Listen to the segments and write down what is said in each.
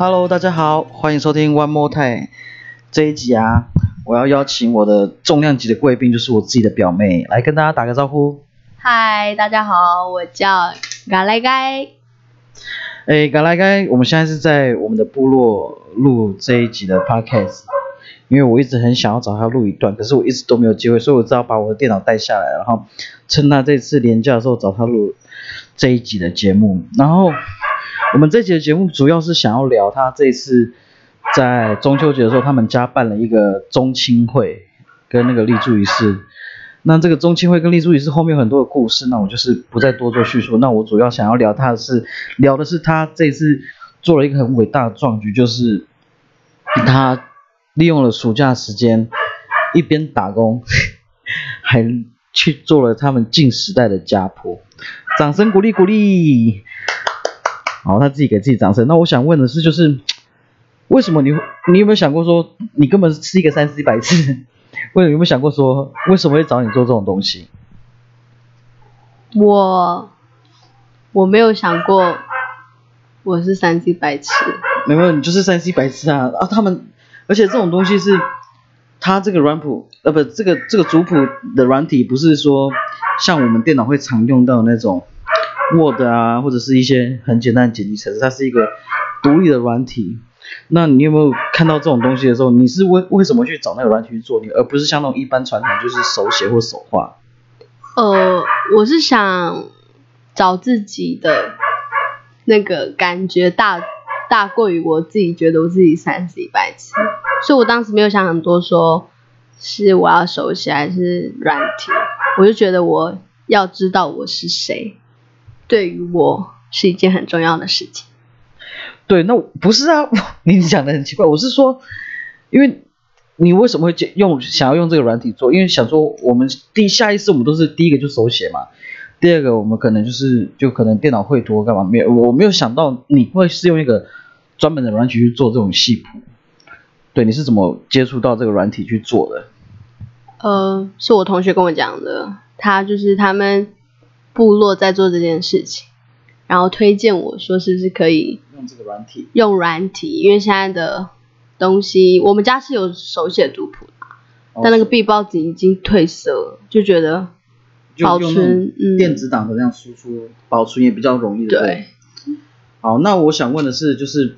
Hello，大家好，欢迎收听 One More Time 这一集啊，我要邀请我的重量级的贵宾，就是我自己的表妹，来跟大家打个招呼。嗨，大家好，我叫嘎来盖。哎，嘎来盖，我们现在是在我们的部落录这一集的 Podcast，因为我一直很想要找他录一段，可是我一直都没有机会，所以我只好把我的电脑带下来，然后趁他这次年假的时候找他录这一集的节目，然后。我们这期的节目主要是想要聊他这次在中秋节的时候，他们家办了一个中青会跟那个立柱仪式。那这个中青会跟立柱仪式后面有很多的故事，那我就是不再多做叙述。那我主要想要聊他的是聊的是他这次做了一个很伟大的壮举，就是他利用了暑假时间一边打工，还去做了他们近时代的家谱。掌声鼓励鼓励。好，他自己给自己掌声。那我想问的是，就是为什么你你有没有想过说，你根本是一个三 C 白痴？为有没有想过说，为什么会找你做这种东西？我我没有想过我是三 C 白痴。没有，你就是三 C 白痴啊！啊，他们，而且这种东西是，它这个软谱，呃，不，这个这个主谱的软体不是说像我们电脑会常用到那种。Word 啊，或者是一些很简单的剪辑程式，它是一个独立的软体。那你有没有看到这种东西的时候，你是为为什么去找那个软体去做，你而不是像那种一般传统就是手写或手画？呃，我是想找自己的那个感觉大大过于我自己觉得我自己三十一百次，所以我当时没有想很多，说是我要手写还是软体，我就觉得我要知道我是谁。对于我是一件很重要的事情。对，那不是啊，你讲的很奇怪。我是说，因为你为什么会用想要用这个软体做？因为想说我们第下意识我们都是第一个就手写嘛，第二个我们可能就是就可能电脑绘图干嘛？没有，我没有想到你会是用一个专门的软体去做这种细谱。对，你是怎么接触到这个软体去做的？呃，是我同学跟我讲的，他就是他们。部落在做这件事情，然后推荐我说是不是可以用这个软体？用软体，因为现在的东西，我们家是有手写读谱的，但那个壁报纸已经褪色了，就觉得保存电子档的那样输出，保存也比较容易。对。好，那我想问的是，就是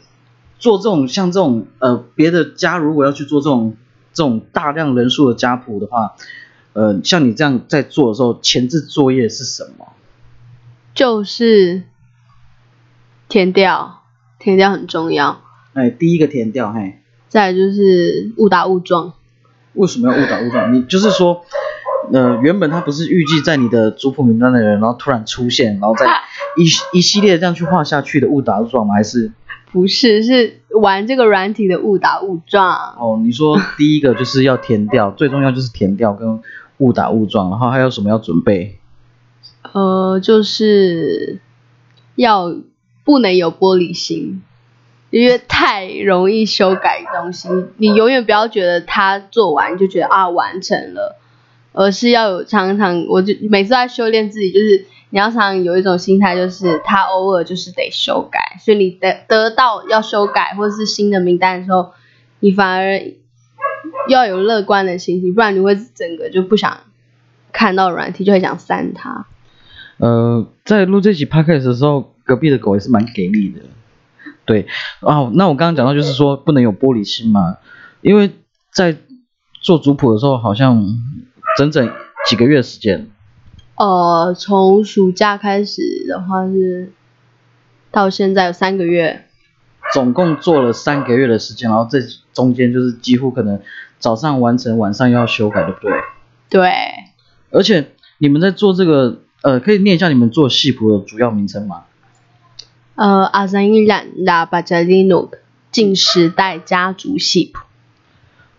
做这种像这种呃别的家如果要去做这种这种大量人数的家谱的话。呃，像你这样在做的时候，前置作业是什么？就是填掉，填掉很重要。哎，第一个填掉，嘿。再就是误打误撞。为什么要误打误撞？你就是说，呃，原本他不是预计在你的族谱名单的人，然后突然出现，然后再 一一系列这样去画下去的误打误撞吗？还是？不是，是玩这个软体的误打误撞。哦，你说第一个就是要填掉，最重要就是填掉跟误打误撞，然后还有什么要准备？呃，就是要不能有玻璃心，因为太容易修改东西。你永远不要觉得它做完就觉得啊完成了，而是要有常常，我就每次在修炼自己，就是。你要常有一种心态，就是他偶尔就是得修改，所以你得得到要修改或者是新的名单的时候，你反而要有乐观的心情，不然你会整个就不想看到软体，就会想删它。呃，在录这集 podcast 的时候，隔壁的狗也是蛮给力的。对，哦，那我刚刚讲到就是说不能有玻璃心嘛，因为在做族谱的时候，好像整整几个月时间。呃，从暑假开始的话是到现在有三个月，总共做了三个月的时间，然后这中间就是几乎可能早上完成，晚上要修改，对不对？对。而且你们在做这个，呃，可以念一下你们做戏谱的主要名称吗？呃，阿三一兰拉巴加利诺近时代家族戏谱。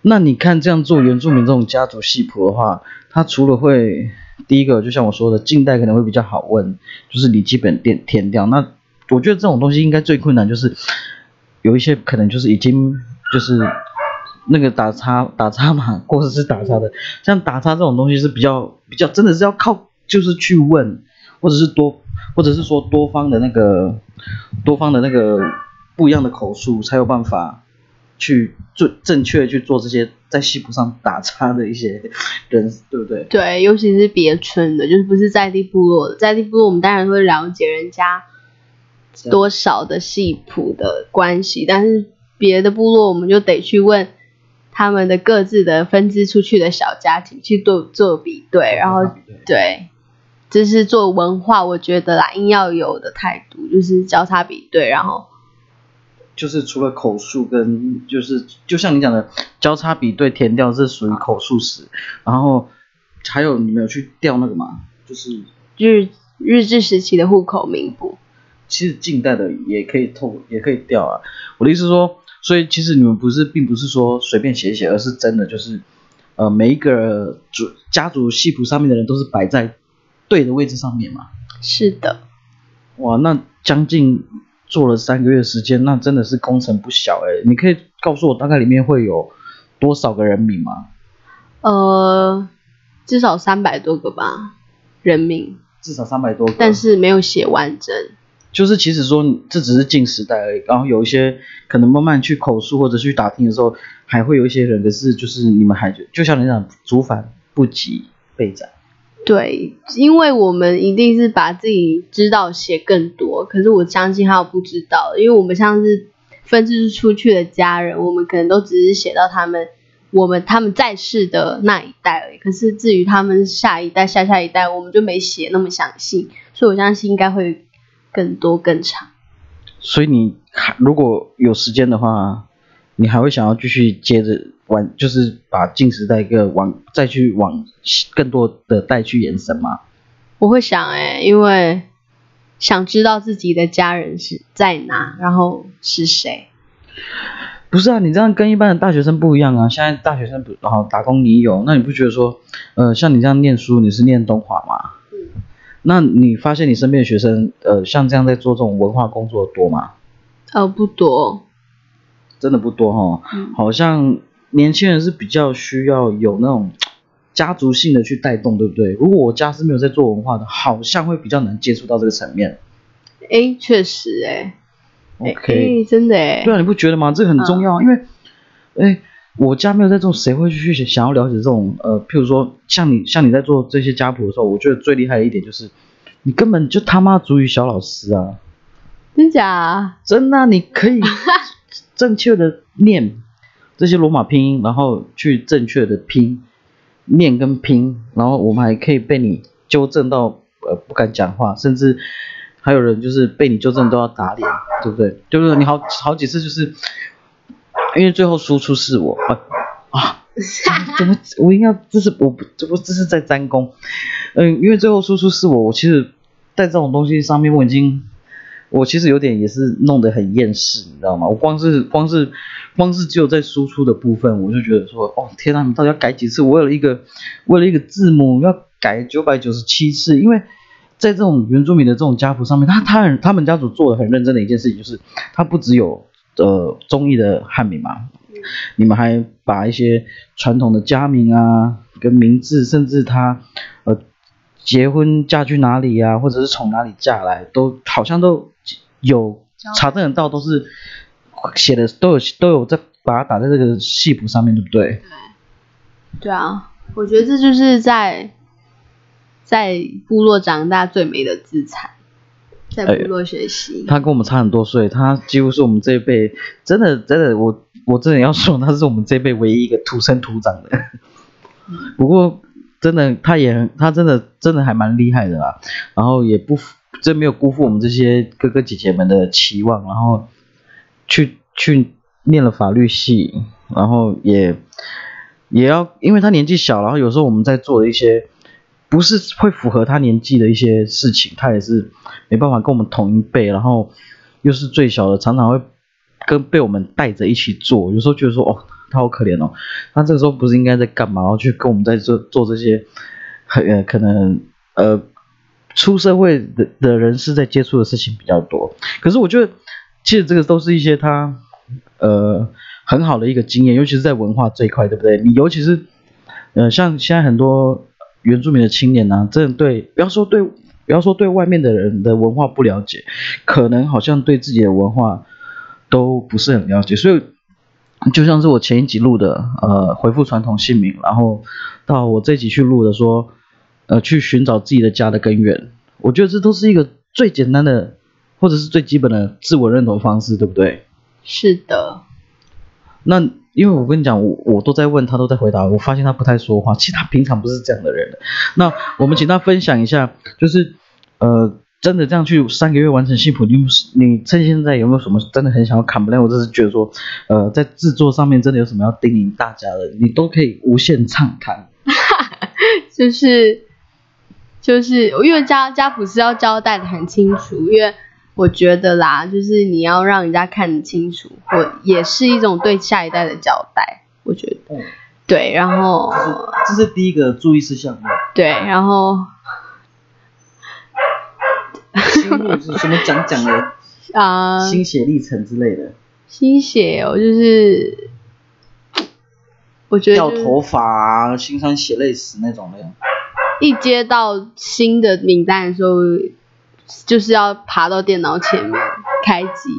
那你看这样做原住民这种家族戏谱的话，它除了会第一个就像我说的，近代可能会比较好问，就是你基本填填掉。那我觉得这种东西应该最困难就是有一些可能就是已经就是那个打叉打叉嘛，或者是打叉的，像打叉这种东西是比较比较真的是要靠就是去问，或者是多或者是说多方的那个多方的那个不一样的口述，才有办法去做正确的去做这些在戏谱上打叉的一些人，对不对？对，尤其是别村的，就是不是在地部落的，在地部落我们当然会了解人家多少的戏谱的关系，但是别的部落我们就得去问他们的各自的分支出去的小家庭去做做比对，然后对，这是做文化我觉得啦应要有的态度，就是交叉比对，然后就是除了口述跟就是就像你讲的交叉比对填调是属于口述史，然后还有你没有去调那个吗？就是日日治时期的户口名簿。其实近代的也可以透，也可以调啊。我的意思说，所以其实你们不是，并不是说随便写一写，而是真的就是，呃，每一个主家族系谱上面的人都是摆在对的位置上面嘛。是的。哇，那将近做了三个月时间，那真的是工程不小哎。你可以告诉我大概里面会有多少个人名吗？呃，至少三百多个吧，人名。至少三百多个。但是没有写完整。就是其实说这只是近时代而已，然后有一些可能慢慢去口述或者去打听的时候，还会有一些人，可是就是你们还就像你讲，竹反不及备载。对，因为我们一定是把自己知道写更多，可是我相信还有不知道，因为我们像是分支出去的家人，我们可能都只是写到他们我们他们在世的那一代而已，可是至于他们下一代、下下一代，我们就没写那么详细，所以我相信应该会。更多更长，所以你还如果有时间的话，你还会想要继续接着玩，就是把近时代一个往再去往更多的代去延伸吗？我会想哎，因为想知道自己的家人是在哪，然后是谁。不是啊，你这样跟一般的大学生不一样啊。现在大学生不然后打工你有，那你不觉得说，呃，像你这样念书，你是念东华吗？那你发现你身边的学生，呃，像这样在做这种文化工作多吗？呃，不多，真的不多哈。嗯。好像年轻人是比较需要有那种 家族性的去带动，对不对？如果我家是没有在做文化的，好像会比较难接触到这个层面。哎，确实哎。OK。真的哎。对啊，你不觉得吗？这个很重要，因为，哎。我家没有在做，谁会去想要了解这种呃，譬如说像你像你在做这些家谱的时候，我觉得最厉害的一点就是，你根本就他妈足于小老师啊！真假？真的，你可以 正确的念这些罗马拼音，然后去正确的拼念跟拼，然后我们还可以被你纠正到呃不敢讲话，甚至还有人就是被你纠正都要打脸，对不对？就是你好好几次就是。因为最后输出是我啊啊，怎么我应该这是我不这不这是在沾功，嗯，因为最后输出是我，我其实在这种东西上面我已经我其实有点也是弄得很厌世，你知道吗？我光是光是光是只有在输出的部分，我就觉得说哦天呐，你到底要改几次？我为了一个为了一个字母要改九百九十七次，因为在这种原住民的这种家谱上面，他他他们家族做的很认真的一件事情就是他不只有。呃，中意的汉名嘛，你们还把一些传统的家名啊，跟名字，甚至他呃结婚嫁去哪里呀，或者是从哪里嫁来，都好像都有查证得到，都是写的都有都有在把它打在这个戏谱上面，对不对？对，对啊，我觉得这就是在在部落长大最美的资产。在部落学习，他跟我们差很多岁，他几乎是我们这一辈，真的真的，我我真的要说，他是我们这一辈唯一一个土生土长的。不过真的，他也他真的真的还蛮厉害的啦，然后也不真没有辜负我们这些哥哥姐姐们的期望，然后去去念了法律系，然后也也要，因为他年纪小，然后有时候我们在做的一些。不是会符合他年纪的一些事情，他也是没办法跟我们同一辈，然后又是最小的，常常会跟被我们带着一起做。有时候觉得说，哦，他好可怜哦，他这个时候不是应该在干嘛？然后去跟我们在做做这些，很可能呃出社会的的人是在接触的事情比较多。可是我觉得，其实这个都是一些他呃很好的一个经验，尤其是在文化这一块，对不对？你尤其是呃像现在很多。原住民的青年呢，真的对，不要说对，不要说对外面的人的文化不了解，可能好像对自己的文化都不是很了解，所以就像是我前一集录的，呃，回复传统姓名，然后到我这集去录的说，呃，去寻找自己的家的根源，我觉得这都是一个最简单的，或者是最基本的自我认同方式，对不对？是的，那因为我跟你讲，我我都在问他，都在回答，我发现他不太说话，其实他平常不是这样的人。那我们请他分享一下，就是呃，真的这样去三个月完成幸福，你你趁现在有没有什么真的很想要砍不了？我只是觉得说，呃，在制作上面真的有什么要叮咛大家的，你都可以无限畅谈。就是就是因为家家谱是要交代的很清楚，因为。我觉得啦，就是你要让人家看得清楚，我也是一种对下一代的交代。我觉得，对，然后这是第一个注意事项。对，然后，什么讲讲的 啊？心血历程之类的。心血哦，就是我觉得掉头发啊，心酸血泪史那种的。一接到新的名单的时候。就是要爬到电脑前面开机，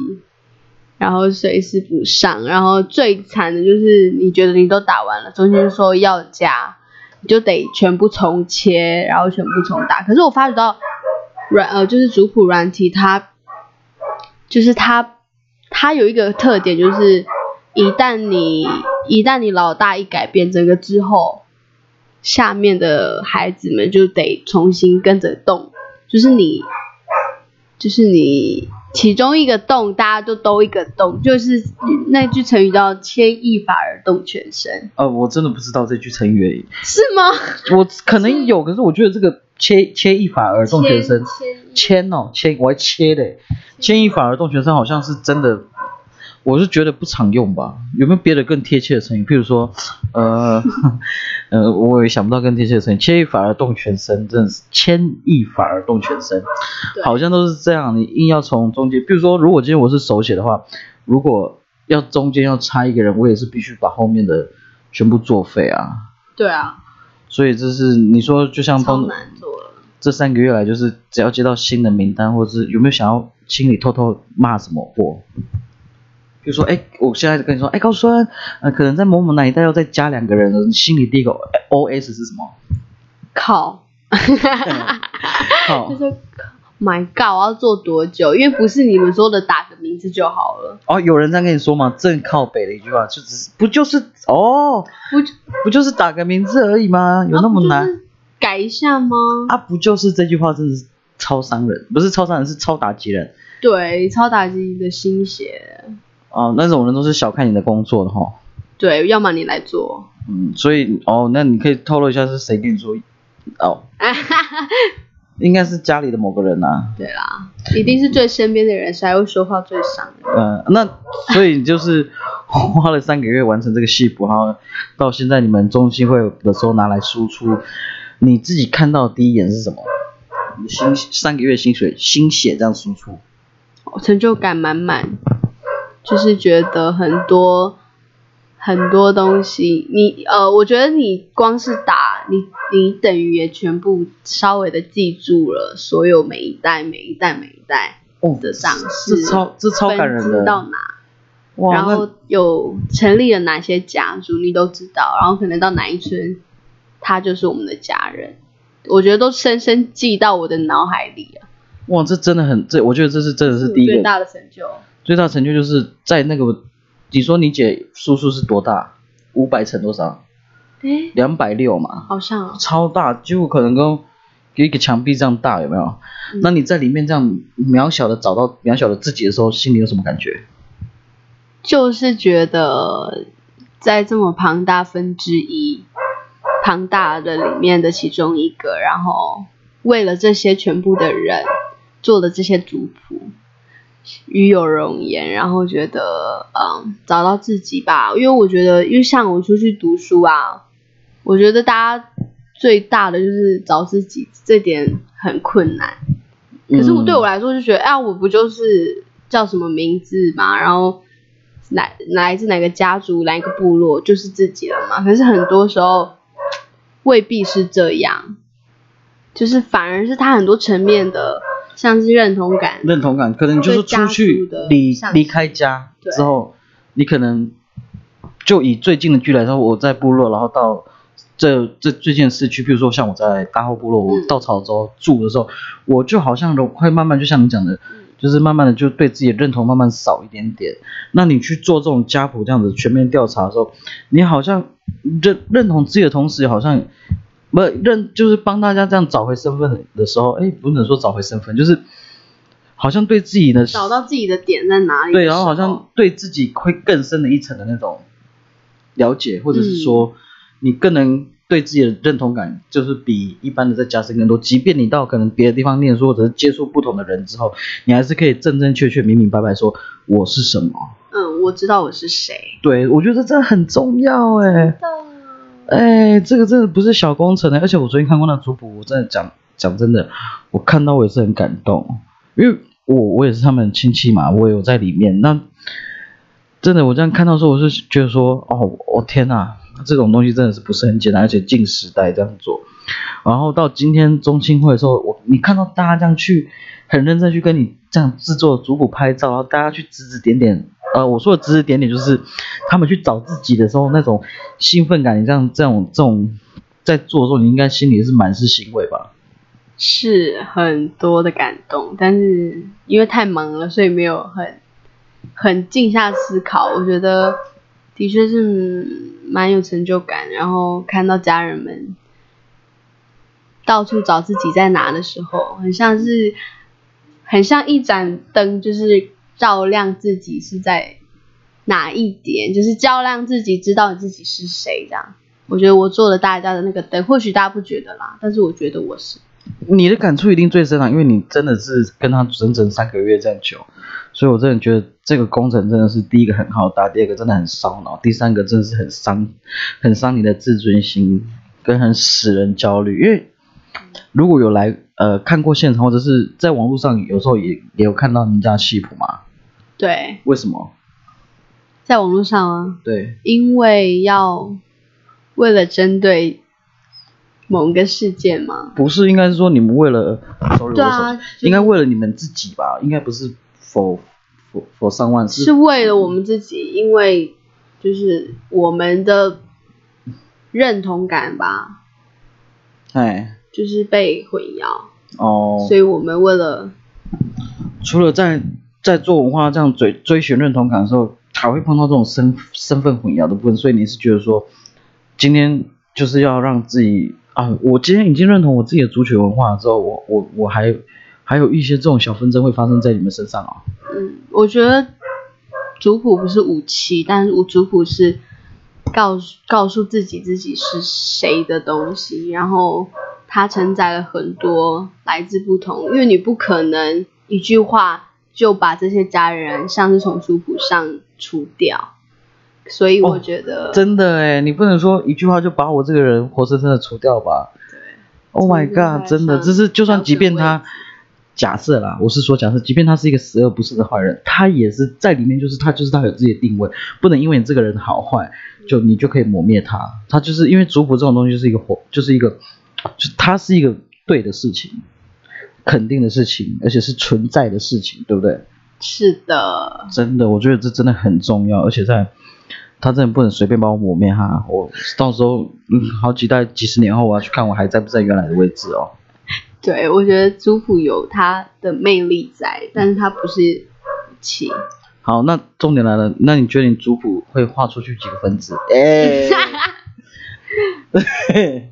然后随时补上，然后最惨的就是你觉得你都打完了，中间说要加，你就得全部重切，然后全部重打。可是我发觉到软呃就是族谱软体它，就是它它有一个特点，就是一旦你一旦你老大一改变整个之后，下面的孩子们就得重新跟着动，就是你。就是你其中一个动，大家就都一个动，就是那句成语叫“牵一发而动全身”。呃，我真的不知道这句成语。是吗？我可能有，可是我觉得这个“牵牵一发而动全身”，牵哦，牵我还切嘞，“牵一发而动全身”好像是真的。我是觉得不常用吧，有没有别的更贴切的成语？譬如说，呃，呃，我也想不到更贴切的成语。牵一发而动全身，真的是牵一发而动全身，好像都是这样。你硬要从中间，比如说，如果今天我是手写的话，如果要中间要插一个人，我也是必须把后面的全部作废啊。对啊。所以这是你说，就像。这三个月来，就是只要接到新的名单，或者是有没有想要心里偷偷骂什么货？比如说，哎，我现在跟你说，哎，高孙，呃，可能在某某那一带要再加两个人，你心里第一个 O S 是什么？靠，靠，就是，My God，我要做多久？因为不是你们说的打个名字就好了。哦，有人在跟你说吗？正靠北的一句话，就只是不就是哦，不不就是打个名字而已吗？有那么难？改一下吗？啊，不就是这句话，真的是超伤人，不是超伤人，是超打击人。对，超打击你的心血。哦，那种人都是小看你的工作的哈。对，要么你来做。嗯，所以哦，那你可以透露一下是谁跟你说？哦，应该是家里的某个人呐。对啦，一定是最身边的人，才会说话最伤人？嗯，那所以就是花了三个月完成这个戏服，然后到现在你们中心会的时候拿来输出，你自己看到第一眼是什么？薪三个月薪水心血这样输出，成就感满满。就是觉得很多很多东西，你呃，我觉得你光是打你，你等于也全部稍微的记住了所有每一代每一代每一代的上市，这超这超感人的。到哪，然后有成立了哪些家族，你都知道，然后可能到哪一村，他就是我们的家人，我觉得都深深记到我的脑海里了。哇，这真的很，这我觉得这是真的是第一个最大的成就。最大成就就是在那个，你说你姐叔叔是多大？五百乘多少？哎，两百六嘛。好像。超大，几乎可能跟一个墙壁这样大，有没有？那你在里面这样渺小的找到渺小的自己的时候，心里有什么感觉？就是觉得在这么庞大分之一、庞大的里面的其中一个，然后为了这些全部的人做的这些族谱。与有容颜，然后觉得嗯，找到自己吧。因为我觉得，因为像我出去读书啊，我觉得大家最大的就是找自己，这点很困难。可是我对我来说就觉得，哎，我不就是叫什么名字嘛，然后来来自哪个家族，哪一个部落，就是自己了嘛。可是很多时候未必是这样，就是反而是他很多层面的。像是认同感，认同感，可能就是出去离离开家之后，你可能就以最近的距离来说，我在部落，然后到这这最近的市区，比如说像我在大后部落，我嗯到潮州住的时候，我就好像会慢慢就像你讲的，就是慢慢的就对自己的认同慢慢少一点点。那你去做这种家谱这样子全面调查的时候，你好像认认同自己的同时，好像不认就是帮大家这样找回身份的时候，哎，不能说找回身份，就是好像对自己的找到自己的点在哪里对，然后好像对自己会更深的一层的那种了解，或者是说你更能对自己的认同感，就是比一般的在加深更多。即便你到可能别的地方念书，或者是接触不同的人之后，你还是可以正正确确、明明白白说我是什么。嗯，我知道我是谁。对，我觉得这很重要哎。哎，这个真的不是小工程的，而且我昨天看过那族谱，我真的讲讲真的，我看到我也是很感动，因为我我也是他们亲戚嘛，我也有在里面。那真的我这样看到时候，我是觉得说，哦，我、天呐，这种东西真的是不是很简单，而且近时代这样做。然后到今天中青会的时候，我你看到大家这样去很认真去跟你这样制作族谱拍照，然后大家去指指点点，呃，我说的指指点点就是他们去找自己的时候那种兴奋感，你这样这种这种在做的时候，你应该心里是满是欣慰吧？是很多的感动，但是因为太忙了，所以没有很很静下思考。我觉得的确是蛮有成就感，然后看到家人们到处找自己在哪的时候，很像是很像一盏灯，就是照亮自己是在哪一点，就是照亮自己，知道你自己是谁这样。我觉得我做了大家的那个灯，或许大家不觉得啦，但是我觉得我是。你的感触一定最深啊，因为你真的是跟他整整三个月这样久，所以我真的觉得这个工程真的是第一个很好打，第二个真的很烧脑，第三个真的是很伤，很伤你的自尊心，跟很使人焦虑。因为如果有来呃看过现场，或者是在网络上有时候也也有看到你们家戏谱嘛，对，为什么？在网络上啊，对，因为要为了针对某个事件嘛，不是应该是说你们为了，sorry，对啊我手机应该为了你们自己吧，应该不是否否否上万是为了我们自己，因为就是我们的认同感吧，哎。就是被混淆，哦，所以我们为了除了在在做文化这样追追寻认同感的时候，还会碰到这种身身份混淆的部分，所以你是觉得说，今天就是要让自己啊，我今天已经认同我自己的族群文化了之后，我我我还还有一些这种小纷争会发生在你们身上啊。嗯，我觉得族谱不是武器，但是族谱是告诉告诉自己自己是谁的东西，然后它承载了很多来自不同，因为你不可能一句话就把这些家人像是从族谱上除掉，所以我哦觉得、真的哎，你不能说一句话就把我这个人活生生的除掉吧？Oh my god，真的，上这是就算即便他假设啦，我是说假设，即便他是一个十恶不赦的坏人，他也是在里面，就是他就是他有自己的定位，不能因为你这个人好坏，就你就可以磨灭他。他就是因为族谱这种东西就是一个活，就是一个，就他是一个对的事情，肯定的事情，而且是存在的事情，对不对？是的，真的，我觉得这真的很重要，而且在他真的不能随便把我抹灭哈，我到时候嗯好几代几十年后我要去看我还在不在原来的位置哦。对我觉得族谱有它的魅力在，但是它不是武器。好，那重点来了，那你觉得你族谱会画出去几个分子？哎、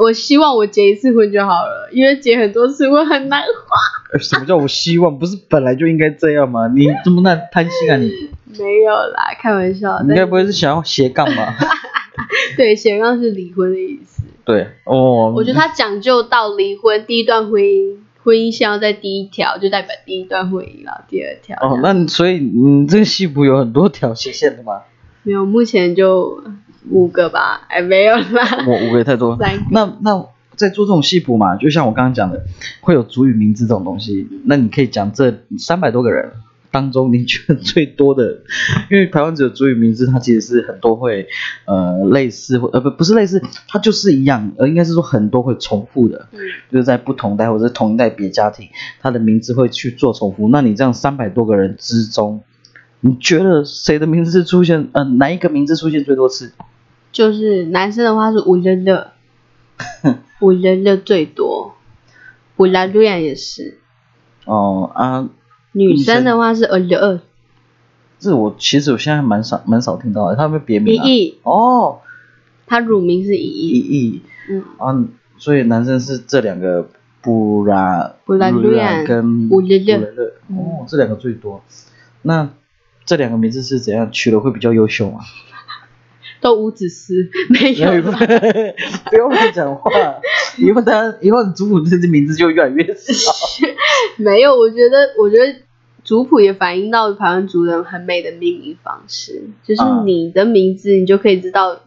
我希望我结一次婚就好了，因为结很多次婚很难画。什么叫我希望？不是本来就应该这样吗？你这么那贪心啊你？没有啦，开玩笑。你该不会是想要斜杠吧？对斜杠是离婚的意思？对哦，我觉得他讲究到离婚，第一段婚姻婚姻线要在第一条，就代表第一段婚姻了，第二条。哦，那你所以你这个戏谱有很多条斜线的吗？没有，目前就五个吧，哎，没有啦。我五个也太多。三那那在做这种戏谱嘛，就像我刚刚讲的，会有主语名字这种东西。那你可以讲这三百多个人，当中你觉得最多的？因为台湾只有主语名字，它其实是很多会呃类似或呃不不是类似，它就是一样，呃应该是说很多会重复的，嗯，就是在不同代或者是同一代别家庭，它的名字会去做重复。那你这样三百多个人之中，你觉得谁的名字出现？呃，哪一个名字出现最多次？就是男生的话是五人的，五热热最多，五拉瑞亚也是。哦啊，女生的话是二六二，这我其实我现在蛮少蛮少听到的，他们别名啊。亿，哦，她乳名是一一亿，亿嗯，啊，所以男生是这两个布拉布拉鲁亚跟布勒勒布勒勒哦，这两个最多。那这两个名字是怎样？取的会比较优秀吗？都无子嗣，没有吧，不用乱讲话，以后他以后你族谱这些名字就越来越少。没有。我觉得，我觉得族谱也反映到台湾族人很美的命名方式，就是啊你的名字，你就可以知道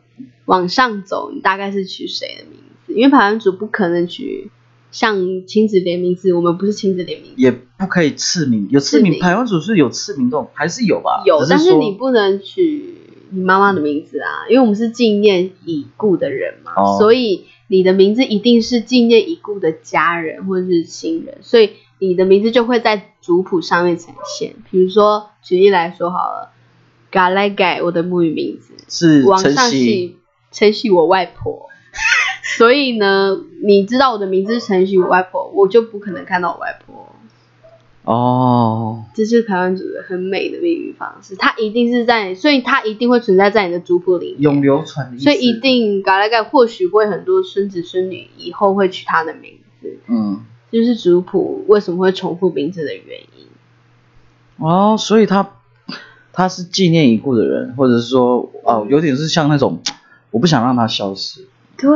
往上走，你大概是取谁的名字，因为台湾族不可能取像亲子联名字，我们不是亲子联名字。也不可以赐名，有赐名，赐名台湾组是有赐名这种，还是有吧？有，是但是你不能取你妈妈的名字啊，因为我们是纪念已故的人嘛，哦所以你的名字一定是纪念已故的家人或者是亲人，所以你的名字就会在族谱上面呈现。比如说，举例来说好了，嘎来改我的母语名字，是往上系承袭我外婆。所以呢，你知道我的名字是承袭我外婆，我就不可能看到我外婆。哦，这是台湾族的很美的命名方式，它一定是在，所以它一定会存在在你的族谱里面，永流传的意思。所以一定嘎来盖或许会很多孙子孙女以后会取他的名字，嗯这就是族谱为什么会重复名字的原因。哦，所以他他是纪念已故的人，或者是说哦，有点是像那种我不想让他消失。对，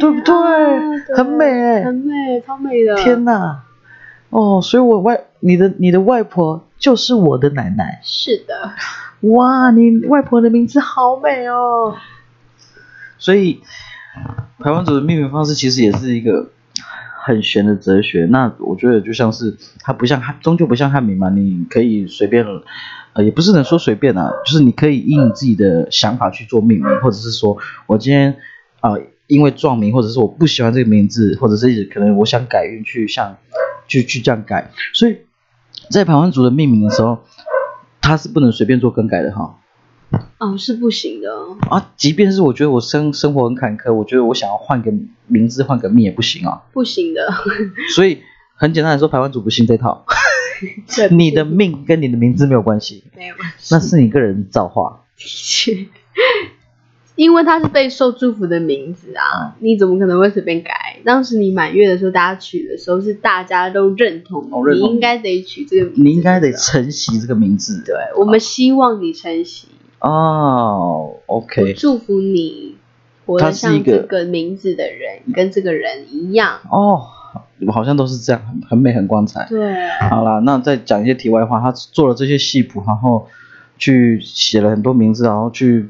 对不对啊对很美欸很美，超美的。天哪！哦，所以我外你的你的外婆就是我的奶奶。是的，哇，你外婆的名字好美哦。所以台湾族的命名方式其实也是一个很玄的哲学。那我觉得就像是它不像汉，终究不像汉民嘛，你可以随便，呃，也不是能说随便啊，就是你可以以你自己的想法去做命名，或者是说我今天啊、呃因为撞名，或者是我不喜欢这个名字，或者是可能我想改运去像去去这样改，所以在台湾族的命名的时候，它是不能随便做更改的哈。哦，是不行的。啊，即便是我觉得我生生活很坎坷，我觉得我想要换个名字、换个命也不行啊。不行的，所以很简单来说，台湾族不信这套。你的命跟你的名字没有关系，没有关系，那是你个人造化。的确，因为它是被受祝福的名字啊，你怎么可能会随便改？当时你满月的时候，大家取的时候是大家都认同，哦认同你应该得取这个名字，你应该得承袭这个名字。对，我们希望你承袭，哦，OK，祝福你活它得像是一个这个名字的人，跟这个人一样。哦，好像都是这样，很很美，很光彩。对，好啦，那再讲一些题外话，他做了这些戏谱，然后去写了很多名字，然后去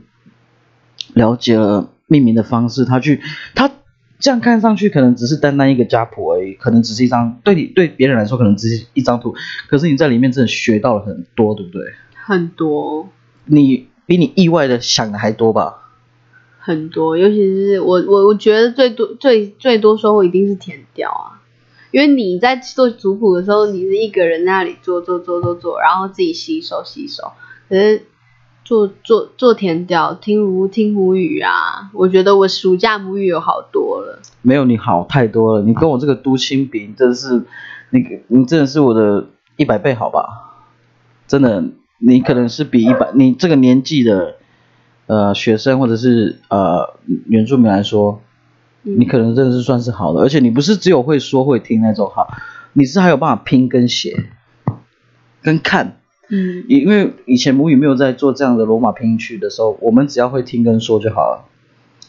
了解了命名的方式，他去他这样看上去可能只是单单一个家谱而已，可能只是一张对你对别人来说可能只是一张图，可是你在里面真的学到了很多，对不对？很多你比你意外的想的还多吧？很多，尤其是我我我觉得最多最最多收获一定是填掉啊，因为你在做族谱的时候，你是一个人在那里做做做做做，然后自己吸收吸收，可是做做做填调，听母听母语啊，我觉得我暑假母语有好多了，没有你好太多了，你跟我这个都亲比，你真的是你你真的是我的一百倍好吧？真的，你可能是比一百你这个年纪的呃学生或者是呃原住民来说，嗯你可能真的是算是好的，而且你不是只有会说会听那种好，你是还有办法拼跟写跟看。嗯因为以前母语没有在做这样的罗马拼音区的时候，我们只要会听跟说就好了，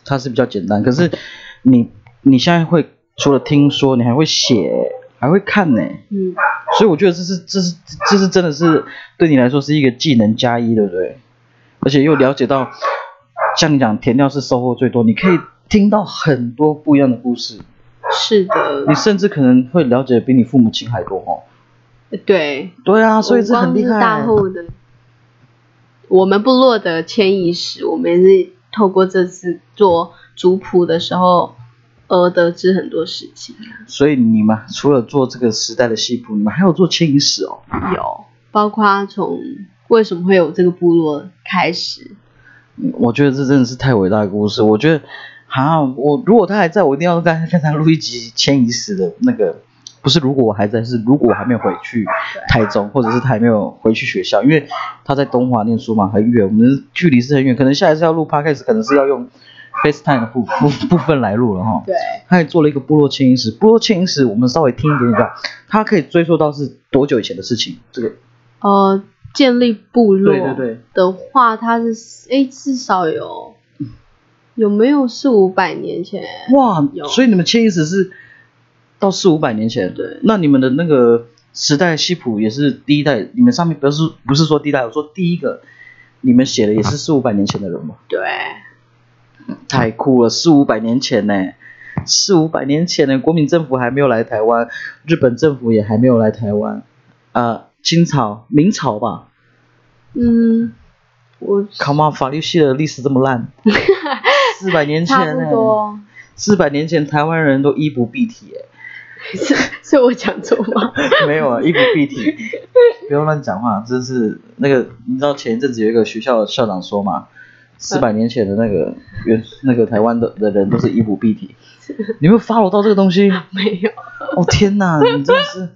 它是比较简单。可是你你现在会除了听说，你还会写，还会看呢，嗯，所以我觉得这是这是这是真的是对你来说是一个技能加一，对不对？而且又了解到，像你讲填料是收获最多，你可以听到很多不一样的故事，是的你，甚至可能会了解比你父母亲还多哦。对，对啊，所以这很厉害。大后的，我们部落的迁移史，我们也是透过这次做族谱的时候而得知很多事情。所以你们除了做这个时代的戏谱，你们还有做迁移史哦。有，包括从为什么会有这个部落开始，嗯我觉得这真的是太伟大的故事。我觉得，啊，我如果他还在，我一定要跟跟他录一集迁移史的那个。不是，如果我还在，是如果我还没有回去台中，或者是他还没有回去学校，因为他在东华念书嘛，很远，我们距离是很远，可能下一次要录 podcast，可能是要用 FaceTime 的部部部分来录了哈。对，他也做了一个部落迁移史，部落迁移史我们稍微听一点点就好，它可以追溯到是多久以前的事情？这个呃，建立部落对对对的话，它是诶至少有有没有四五百年前？哇有，所以你们迁移史是到四五百年前，对。那你们的那个时代系谱也是第一代，你们上面不是不是说第一代，我说第一个，你们写的也是四五百年前的人吗？对，太酷了，四五百年前呢，四五百年前呢，国民政府还没有来台湾，日本政府也还没有来台湾，呃，清朝、明朝吧。嗯，我，Come on，法律系的历史这么烂，四百年前差不呢，多，四百年前台湾人都衣不蔽体哎。是是我讲错吗？没有啊，衣不蔽体，不要乱讲话。这是那个，你知道前一阵子有一个学校校长说嘛，四百年前的那个原那个台湾的的人都是衣不蔽体。你有没有 follow 到这个东西？没有，哦天哪，你真的是，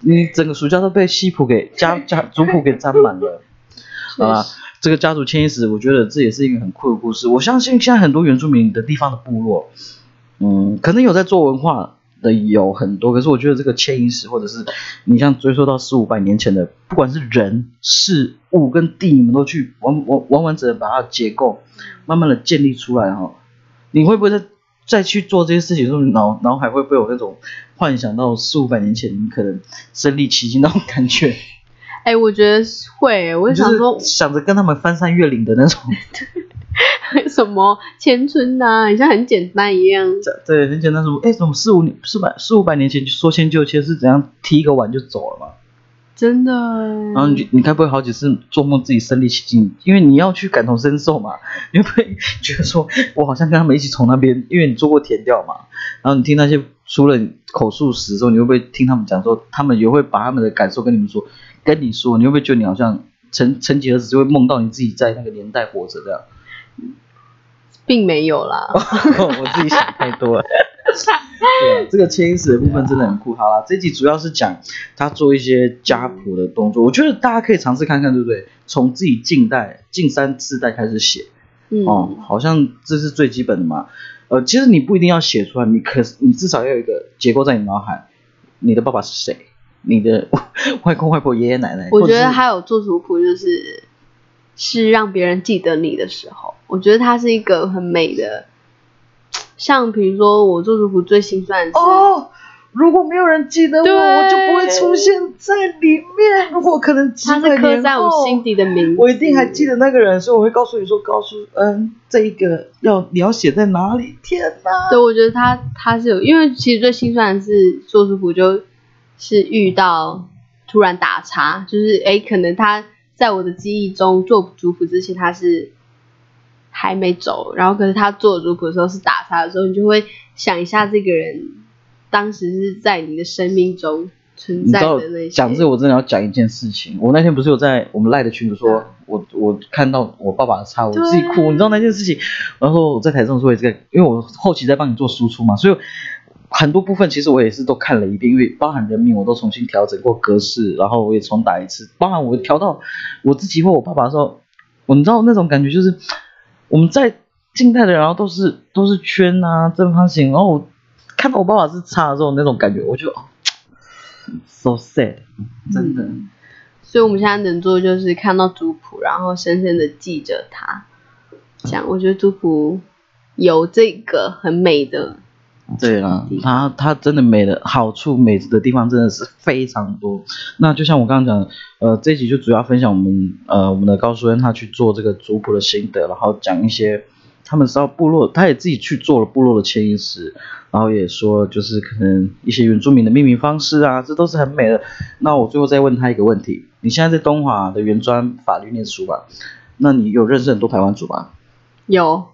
你整个暑假都被西普给家家族谱给占满了。好啦，这个家族迁移史，我觉得这也是一个很酷的故事。我相信现在很多原住民的地方的部落，嗯，可能有在做文化的有很多，可是我觉得这个牵引史，或者是你像追溯到四五百年前的，不管是人、事物跟地，你们都去完完完完整整把它结构慢慢的建立出来哈。你会不会再再去做这些事情的时候，脑脑海会不会有那种幻想到四五百年前你可能身临其境那种感觉？哎、我觉得会，我就想说想着跟他们翻山越岭的那种，什么迁村呐、好像很简单一样。对，很简单说，哎，怎么四五年四百四五百年前说迁就迁是怎样踢一个碗就走了嘛？真的然后你你该不会好几次做梦自己身临其境，因为你要去感同身受嘛，你会不会觉得说我好像跟他们一起从那边，因为你做过填调嘛，然后你听那些除了口述史的时候，你会不会听他们讲说，他们也会把他们的感受跟你们说，跟你说，你会不会觉得你好像曾曾几何时就会梦到你自己在那个年代活着这样？并没有啦。我自己想太多了。对啊，这个迁移史的部分真的很酷。好啦，这集主要是讲他做一些家谱的动作，我觉得大家可以尝试看看，对不对？从自己近代、近三四代开始写，嗯，哦，好像这是最基本的嘛。呃，其实你不一定要写出来，你可你至少要有一个结构在你脑海。你的爸爸是谁？你的外公外婆、爷爷奶奶？我觉得还有做族谱，就是是让别人记得你的时候，我觉得它是一个很美的。像比如说我做族谱最心酸的是，哦，如果没有人记得我，对我就不会出现在里面。如果可能几它是刻在我后心底的名字，我一定还记得那个人，所以我会告诉你说，告诉嗯，这一个要你要写在哪里？天哪！对，我觉得他他是有，因为其实最心酸的是做族谱，就是遇到突然打叉，就是诶，可能他在我的记忆中做族谱之前他是还没走，然后可是他做族谱的时候是打他的时候，你就会想一下这个人当时是在你的生命中存在的那些。讲这个，我真的要讲一件事情。我那天不是有在我们赖的群组说，我我看到我爸爸的叉，我自己哭。你知道那件事情，然后我在台上说也这个，因为我后期在帮你做输出嘛，所以很多部分其实我也是都看了一遍，因为包含人名我都重新调整过格式，然后我也重打一次，包含我调到我自己或我爸爸的时候，我你知道那种感觉就是我们在近代的，然后都是都是圈啊正方形，然后我看到我爸爸是叉的时候那种感觉，我就。哦 so sad，真的。所以我们现在能做的就是看到族谱，然后深深的记着它。这样，我觉得族谱有这个很美的，对啦，它它真的美的好处美的地方真的是非常多。那就像我刚刚讲，呃，这一集就主要分享我们呃我们的高书恩他去做这个族谱的心得，然后讲一些他们知道部落，他也自己去做了部落的迁移史，然后也说就是可能一些原住民的命名方式啊，这都是很美的。那我最后再问他一个问题：你现在在东华的原专法律念书吧？那你有认识很多台湾族吗？有。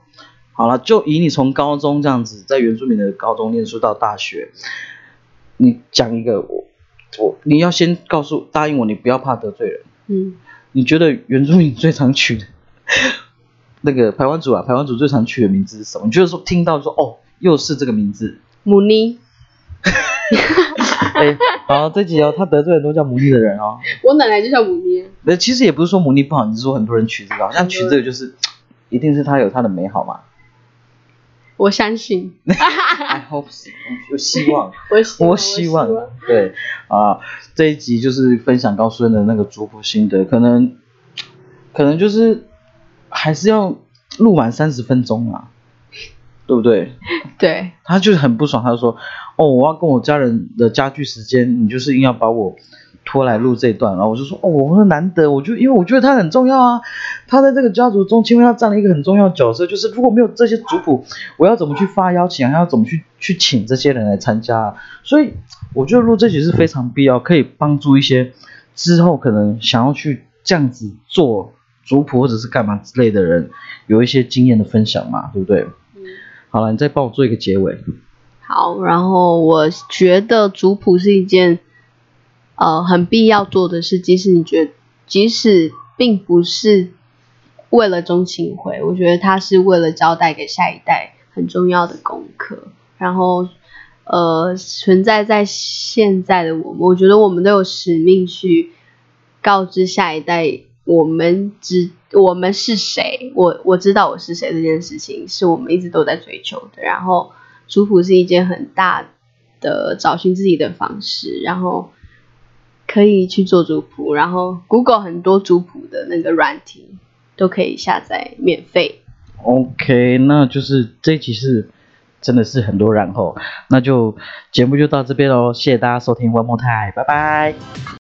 好了，就以你从高中这样子在原住民的高中念书到大学，你讲一个我我你要先告诉答应我，你不要怕得罪人。嗯。你觉得原住民最常取的那个台湾族啊，台湾族最常取的名字是什么？你觉得说听到说哦，又是这个名字？母尼。哎，好，这集哦，他得罪很多叫母尼的人哦。我奶奶就叫母尼。那其实也不是说母尼不好，你是说很多人取这个，好像取这个就是，一定是他有他的美好嘛。我相信。I hope 有 希望。我我希望。对啊，这一集就是分享高顺的那个族谱心得，可能可能就是还是要录满三十分钟啊。对不对？对，他就是很不爽，他就说：“哦，我要跟我家人的家具时间，你就是硬要把我拖来录这段。”然后我就说：“哦，我说难得，我就因为我觉得他很重要啊，他在这个家族中，因为他占了一个很重要的角色，就是如果没有这些族谱，我要怎么去发邀请，还要怎么去去请这些人来参加？所以我觉得录这集是非常必要，可以帮助一些之后可能想要去这样子做族谱或者是干嘛之类的人，有一些经验的分享嘛，对不对？”好了，你再帮我做一个结尾。好，然后我觉得族谱是一件呃很必要做的事，即使你觉得即使并不是为了钟情回，我觉得它是为了交代给下一代很重要的功课。然后呃存在在现在的我们，我觉得我们都有使命去告知下一代。我们知我们是谁，我我知道我是谁这件事情，是我们一直都在追求的。然后族谱是一件很大的找寻自己的方式，然后可以去做族谱，然后 Google 很多族谱的那个软体都可以下载免费。OK，那就是这一期是真的是很多然后，那就节目就到这边喽，谢谢大家收听 One More Time，拜拜。